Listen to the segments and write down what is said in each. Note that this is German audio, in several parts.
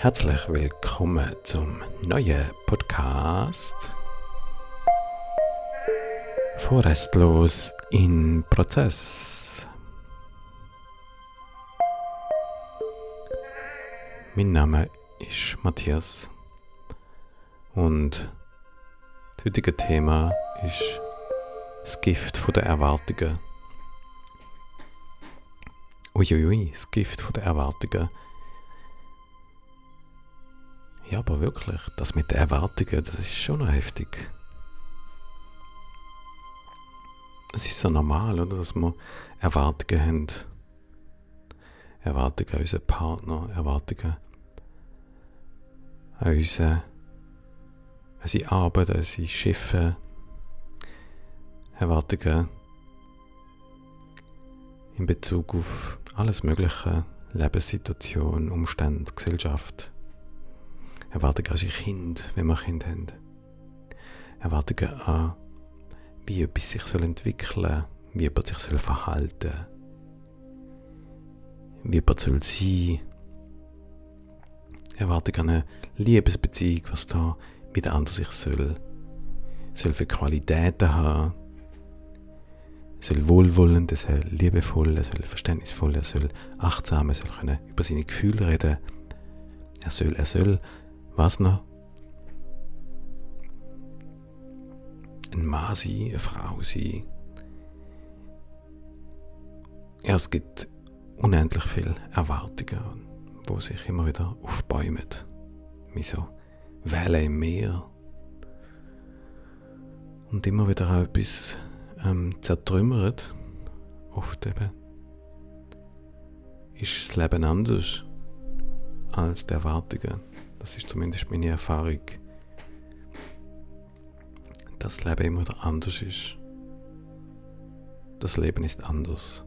Herzlich willkommen zum neuen Podcast. Vorrestlos in Prozess. Mein Name ist Matthias und das heutige Thema ist das Gift der Erwartungen. Uiuiui, das Gift der Erwartungen ja, aber wirklich, das mit den Erwartungen, das ist schon noch heftig. Es ist so normal, oder, dass wir Erwartungen haben. Erwartungen an unseren Partner, Erwartungen an unsere, unsere Arbeit, an unsere Schiffe, Erwartungen in Bezug auf alles Mögliche, Lebenssituation, Umstände, Gesellschaft. Erwartungen an sein Kind, wenn wir Kind haben. Erwartungen an, wie etwas sich soll entwickeln soll, wie jemand sich soll verhalten wie jemand soll sein. Erwartungen an eine Liebesbeziehung, was da wie der andere sich soll, soll für Qualitäten haben, soll wohlwollend, er soll liebevoll, er soll verständnisvoll, er soll achtsam, er soll können über seine Gefühle reden, er soll, er soll was noch? Ein Mann sein, eine Frau sein. Ja, es gibt unendlich viele Erwartungen, die sich immer wieder aufbäumen. Wie so Wellen im Meer. Und immer wieder auch etwas ähm, zertrümmert. Oft eben ist das Leben anders als die Erwartungen. Das ist zumindest meine Erfahrung. Dass das Leben immer wieder anders ist. Das Leben ist anders.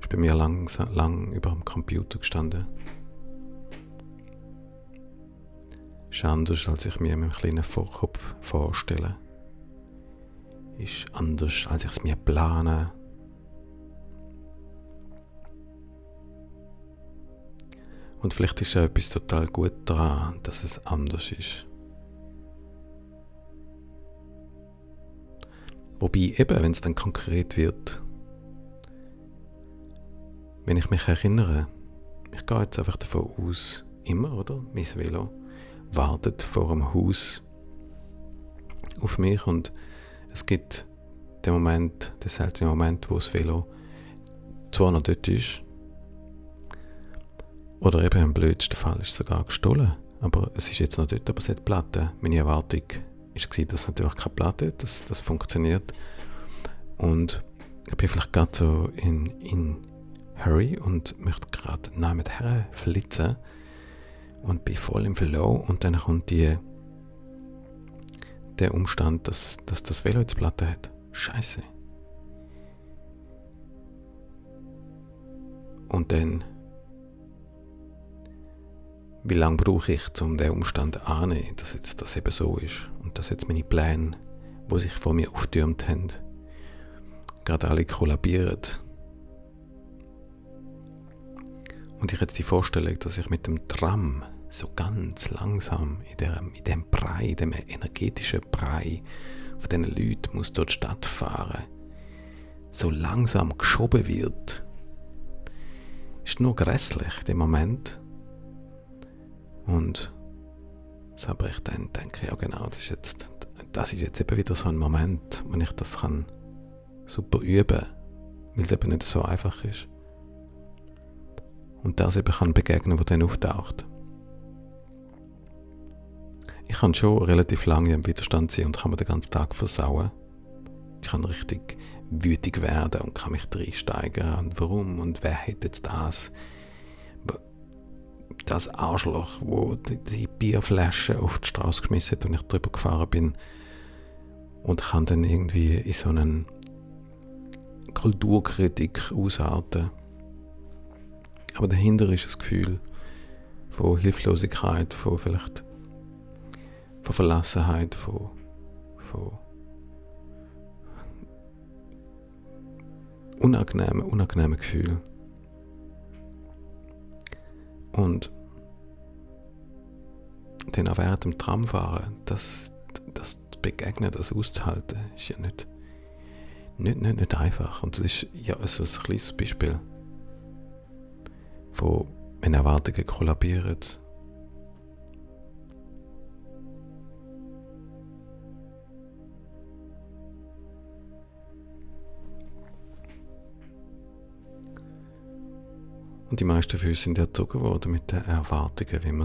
Ich bin mir lang, lang über dem Computer gestanden. Ist anders, als ich mir in meinem kleinen Vorkopf vorstelle. Ist anders, als ich es mir plane. Und vielleicht ist auch etwas total gut daran, dass es anders ist. Wobei eben, wenn es dann konkret wird, wenn ich mich erinnere, ich gehe jetzt einfach davon aus, immer, oder? Mein Velo wartet vor dem Haus auf mich und es gibt den Moment, den seltenen Moment, wo das Velo zwar noch dort ist, oder eben im blödsten Fall ist es sogar gestohlen. Aber es ist jetzt noch dort, aber es hat Platte. Meine Erwartung war, dass es natürlich keine Platte hat, dass das funktioniert. Und ich bin vielleicht gerade so in, in Hurry und möchte gerade nah mit her flitzen und bin voll im Flow und dann kommt die, der Umstand, dass, dass das Velo jetzt Platte hat. Scheiße. Und dann wie lange brauche ich, um den Umstand anzunehmen, dass jetzt das eben so ist und dass jetzt meine Pläne, die sich vor mir auftürmt haben, gerade alle kollabieren. Und ich jetzt die Vorstellung, dass ich mit dem Tram so ganz langsam in, der, in dem Brei, in dem energetischen Brei von diesen Leuten muss dort Stadt fahren, so langsam geschoben wird, ist nur grässlich, der Moment. Und so aber ich dann denke, ja genau, das ist jetzt, das ist jetzt eben wieder so ein Moment, wenn ich das kann super üben, weil es eben nicht so einfach ist. Und das eben kann begegnen, wo dann auftaucht. Ich kann schon relativ lange im Widerstand sein und kann mir den ganzen Tag versauen. Ich kann richtig wütig werden und kann mich reinsteigern und warum und wer hätte jetzt das das Arschloch, wo die, die Bierflasche auf die Straße geschmissen hat und ich drüber gefahren bin und kann dann irgendwie in so einen Kulturkritik ausarten. Aber dahinter ist das Gefühl von Hilflosigkeit, von vielleicht von Verlassenheit, von, von unangenehmen, unangenehmen Gefühlen. Und dann auch während dem Tramfahren, das, das Begegnen, das auszuhalten, ist ja nicht, nicht, nicht, nicht einfach. Und das ist ja so ein kleines Beispiel, wo wenn Erwartungen kollabieren Und die meisten von uns sind erzogen worden mit den Erwartungen, wie wir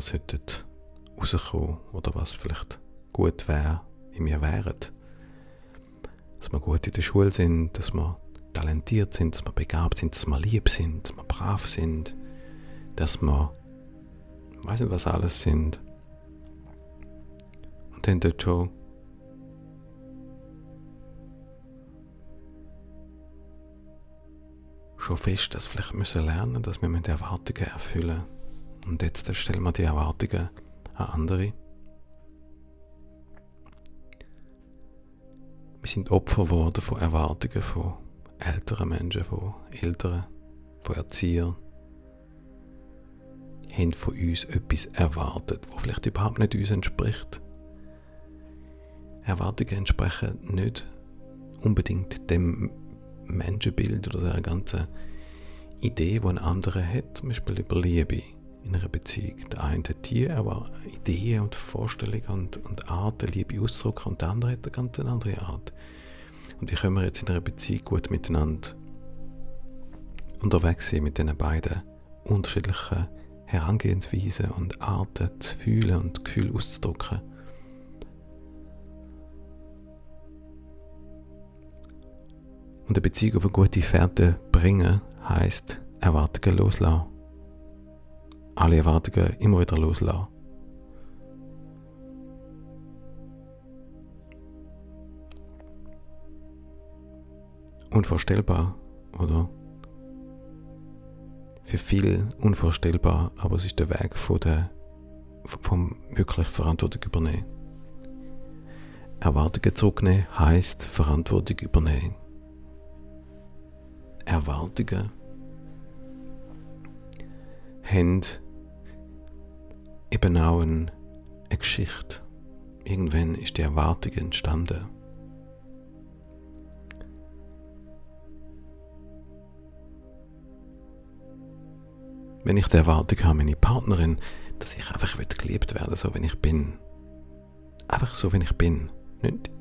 rauskommen oder was vielleicht gut wäre, wie wir wären. Dass wir gut in der Schule sind, dass wir talentiert sind, dass wir begabt sind, dass wir lieb sind, dass wir brav sind, dass wir, ich weiß nicht was alles sind. Und dann dort schon schon fest, dass wir vielleicht müssen lernen, dass wir Erwartungen erfüllen. Und jetzt stellen wir die Erwartungen an andere. Wir sind Opfer geworden von Erwartungen von älteren Menschen, von Eltern, von Erziehern. Haben von uns etwas erwartet, was vielleicht überhaupt nicht uns entspricht. Erwartungen entsprechen nicht unbedingt dem Menschenbild oder der ganzen Idee, die ein anderer hat, zum Beispiel über Liebe in einer Beziehung. Der eine hat die aber Ideen und Vorstellungen und, und Arten, Liebe auszudrücken und der andere hat eine ganz andere Art. Und wie können wir jetzt in einer Beziehung gut miteinander unterwegs sein mit diesen beiden unterschiedlichen Herangehensweisen und Arten zu fühlen und Gefühle auszudrücken? Und eine Beziehung auf eine gute Fährte bringen, heisst Erwartungen loslassen. Alle Erwartungen immer wieder loslassen. Unvorstellbar, oder? Für viele unvorstellbar, aber es ist der Weg von der, vom wirklich Verantwortung übernehmen. Erwartungen zurücknehmen heisst Verantwortung übernehmen. Erwartungen haben eben auch eine, eine Geschichte. Irgendwann ist die Erwartung entstanden. Wenn ich die Erwartung habe, meine Partnerin, dass ich einfach geliebt werden so wie ich bin. Einfach so, wie ich bin. Nicht,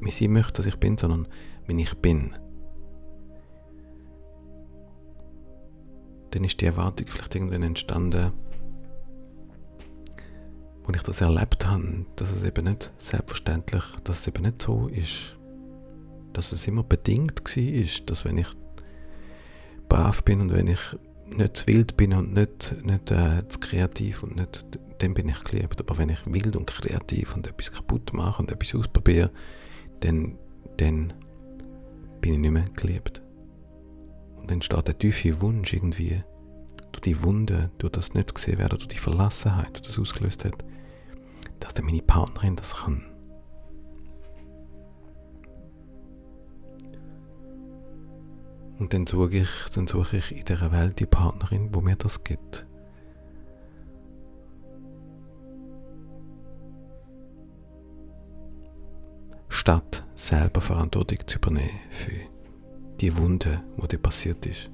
wie sie möchte, dass ich bin, sondern wie ich bin. Dann ist die Erwartung vielleicht irgendwann entstanden, wo ich das erlebt habe, dass es eben nicht selbstverständlich, dass es eben nicht so ist. Dass es immer bedingt war, dass wenn ich brav bin und wenn ich nicht zu wild bin und nicht, nicht äh, zu kreativ und nicht, dann bin ich geliebt. Aber wenn ich wild und kreativ und etwas kaputt mache und etwas ausprobiere, dann, dann bin ich nicht mehr geliebt. Und dann entsteht der tiefe Wunsch irgendwie, durch die Wunde, durch das nicht gesehen werden, durch die Verlassenheit, die das ausgelöst hat, dass dann meine Partnerin das kann. Und dann suche ich, dann suche ich in dieser Welt die Partnerin, wo mir das gibt. Statt selber Verantwortung zu übernehmen für die Wunde, wo dir passiert ist.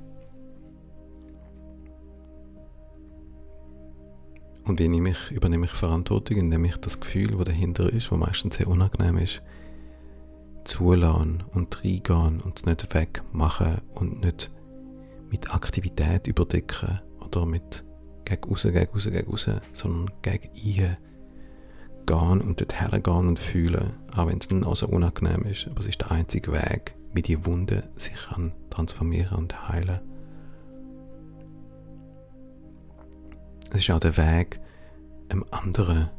Und wie nehme ich, übernehme ich Verantwortung, indem ich das Gefühl, das dahinter ist, das meistens sehr unangenehm ist, zulassen und reingehen und es nicht wegmachen und nicht mit Aktivität überdecken oder mit gegen raus, gegen raus, gegen raus, sondern gegen ihn gehen und dort hergehen und fühlen, auch wenn es dann auch so unangenehm ist. Aber es ist der einzige Weg, wie die Wunde sich kann transformieren und heilen. Es ist auch der Weg, einem anderen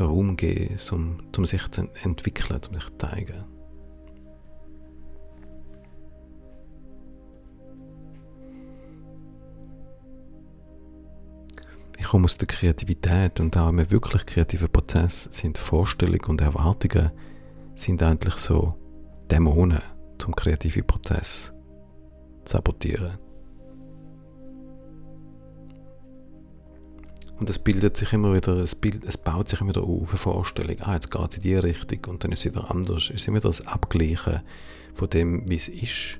Raum geben, um, um sich zu entwickeln, um sich zu zeigen. Ich komme aus der Kreativität und auch im wirklich kreativen Prozess sind Vorstellungen und Erwartungen sind eigentlich so Dämonen zum kreativen Prozess zu sabotieren. Und es bildet sich immer wieder, es, bild, es baut sich immer wieder auf, eine Vorstellung, ah, jetzt geht es in die Richtung und dann ist es wieder anders. Es ist immer wieder das Abgleichen von dem, wie es ist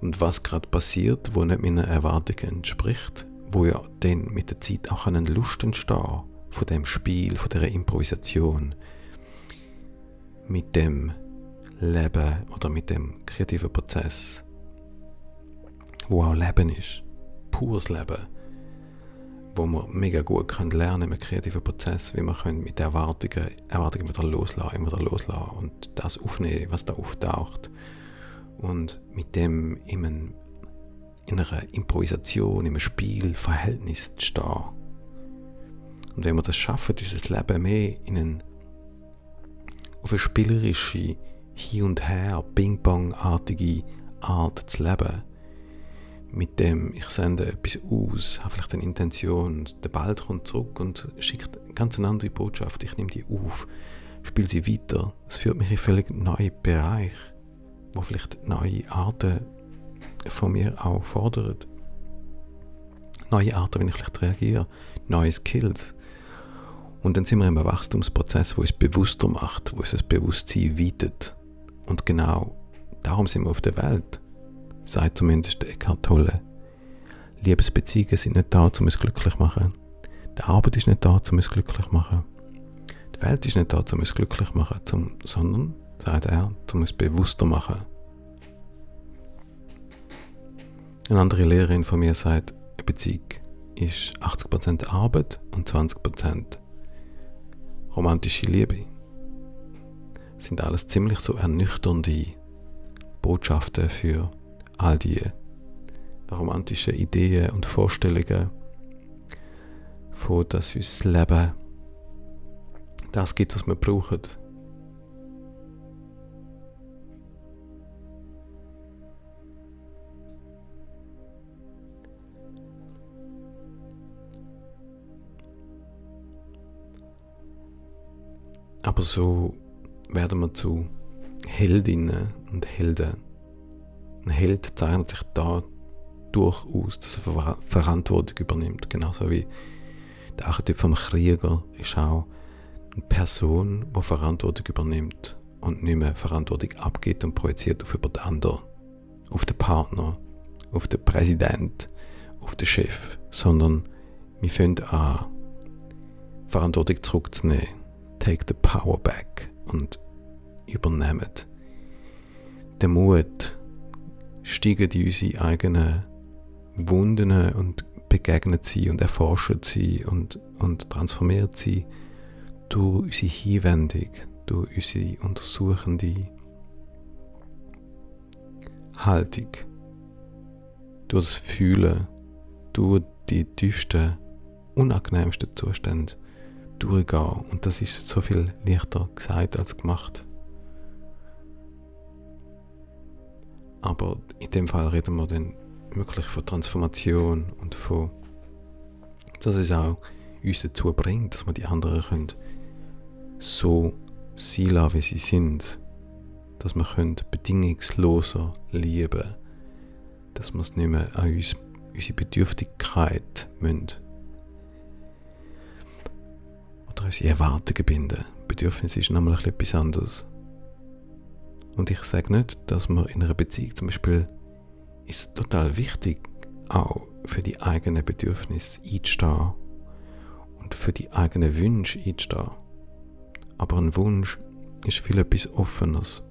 und was gerade passiert, wo nicht meinen Erwartungen entspricht, wo ja dann mit der Zeit auch eine Lust entstehen von dem Spiel, von der Improvisation, mit dem Leben oder mit dem kreativen Prozess, wo auch Leben ist, pures Leben, wo man mega gut können lernen im kreativen Prozess, wie man mit Erwartungen, Erwartungen wieder loslassen, immer wieder loslassen und das aufnehmen, was da auftaucht und mit dem in, einem, in einer Improvisation, in einem Spielverhältnis zu stehen. Und wenn wir das schaffen, dieses Leben mehr in einen, auf eine spielerische, hin und her, Ping-Pong-artige Art zu leben, mit dem ich sende etwas aus, habe vielleicht eine Intention, der Ball kommt zurück und schickt eine ganz andere Botschaft, ich nehme die auf, spiele sie weiter. Es führt mich in völlig neuen Bereich wo vielleicht neue Arten von mir auch fordern. Neue Arten, wenn ich vielleicht reagiere, neue Skills. Und dann sind wir einem Wachstumsprozess, wo es bewusster macht, wo es das Bewusstsein weitet. Und genau darum sind wir auf der Welt, sagt zumindest Eckhart Tolle. Liebesbeziehungen sind nicht da, um uns glücklich zu machen. Die Arbeit ist nicht da, um uns glücklich zu machen. Die Welt ist nicht da, um uns glücklich zu machen, sondern sagt er, um es bewusster machen. Eine andere Lehrerin von mir sagt, eine Beziehung ist 80% Arbeit und 20% romantische Liebe. Sind alles ziemlich so ernüchternde Botschaften für all die romantischen Ideen und Vorstellungen, von dass uns das Leben das gibt, was wir brauchen Aber so werden wir zu Heldinnen und Helden. Ein Held zeichnet sich da durchaus, dass er Verantwortung übernimmt. Genauso wie der Archetyp vom Krieger ist auch eine Person, die Verantwortung übernimmt und nicht mehr Verantwortung abgeht und projiziert auf über den anderen, auf den Partner, auf den Präsident, auf den Chef, sondern wir fangen an, Verantwortung zurückzunehmen take the power back und übernehmen. Der Mut steigt in unsere eigenen Wunden und begegnet sie und erforscht sie und, und transformiert sie durch unsere Hinwendung, durch unsere untersuchende Haltung, durch das Fühlen, durch die tiefsten, unangenehmsten Zustände durchgehen. Und das ist so viel leichter gesagt als gemacht. Aber in dem Fall reden wir dann wirklich von Transformation und von, dass es auch uns dazu bringt, dass wir die anderen können so sein lassen, wie sie sind. Dass wir können bedingungsloser lieben Dass wir es nicht mehr an uns, unsere Bedürftigkeit müssen oder unsere Erwartungen binden. Bedürfnis ist nämlich etwas anderes. Und ich sage nicht, dass man in einer Beziehung zum Beispiel ist total wichtig, auch für die eigenen Bedürfnisse einzustehen und für die eigenen Wünsche einzustehen. Aber ein Wunsch ist viel etwas Offenes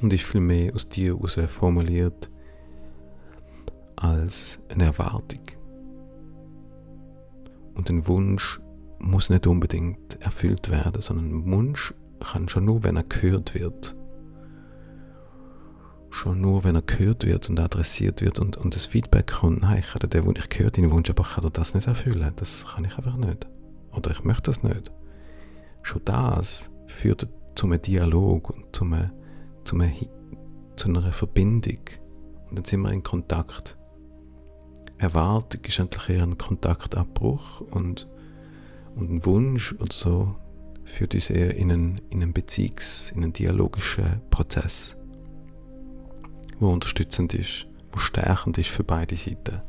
und ist viel mehr aus dir heraus formuliert als eine Erwartung. Und ein Wunsch muss nicht unbedingt erfüllt werden, sondern ein Wunsch kann schon nur, wenn er gehört wird. Schon nur, wenn er gehört wird und adressiert wird und, und das Feedback kommt, nein, ich, habe den Wunsch, ich höre deinen Wunsch, aber ich kann das nicht erfüllen. Das kann ich einfach nicht. Oder ich möchte das nicht. Schon das führt zu einem Dialog und zu, einem, zu, einem, zu einer Verbindung. Und dann sind wir in Kontakt. Erwartung ist endlich eher ein Kontaktabbruch und und ein Wunsch oder so führt uns eher in einen, in einen Beziehungs-, in einen dialogischen Prozess, wo unterstützend ist, wo stärkend ist für beide Seiten.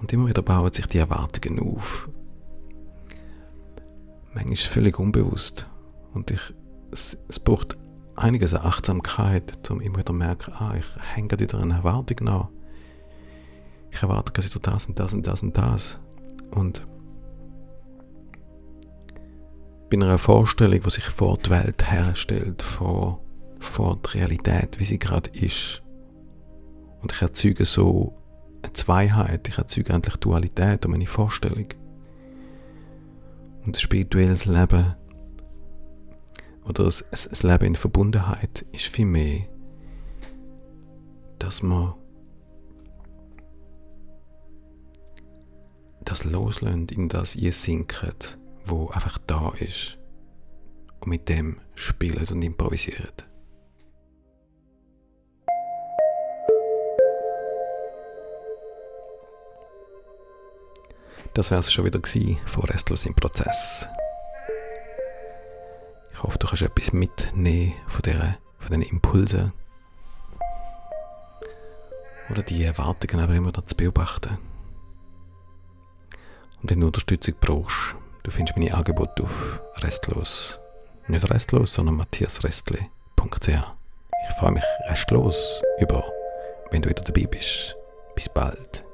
Und immer wieder bauen sich die Erwartungen auf. Manchmal ist es völlig unbewusst. Und ich, es, es braucht einiges an Achtsamkeit, um immer wieder zu merken, ah, ich hänge wieder eine Erwartung nach. Ich erwarte gerade wieder das und das und das und das. Und bei einer Vorstellung, die sich vor die Welt herstellt, vor, vor die Realität, wie sie gerade ist. Und ich erzeuge so eine Zweiheit, ich erzeuge endlich Dualität um meine Vorstellung. Und das spirituelles Leben oder das, das Leben in Verbundenheit ist viel mehr, dass man das loslöst, in das ihr sinket, wo einfach da ist und mit dem spielt und improvisiert. Das wäre es schon wieder von Restlos im Prozess. Ich hoffe, du kannst etwas mitnehmen von, dieser, von diesen Impulsen. Oder die Erwartungen aber immer zu beobachten. Und wenn du Unterstützung brauchst, du findest meine Angebote auf restlos. Nicht restlos, sondern matthiasrestli.ch. Ich freue mich restlos über, wenn du wieder dabei bist. Bis bald.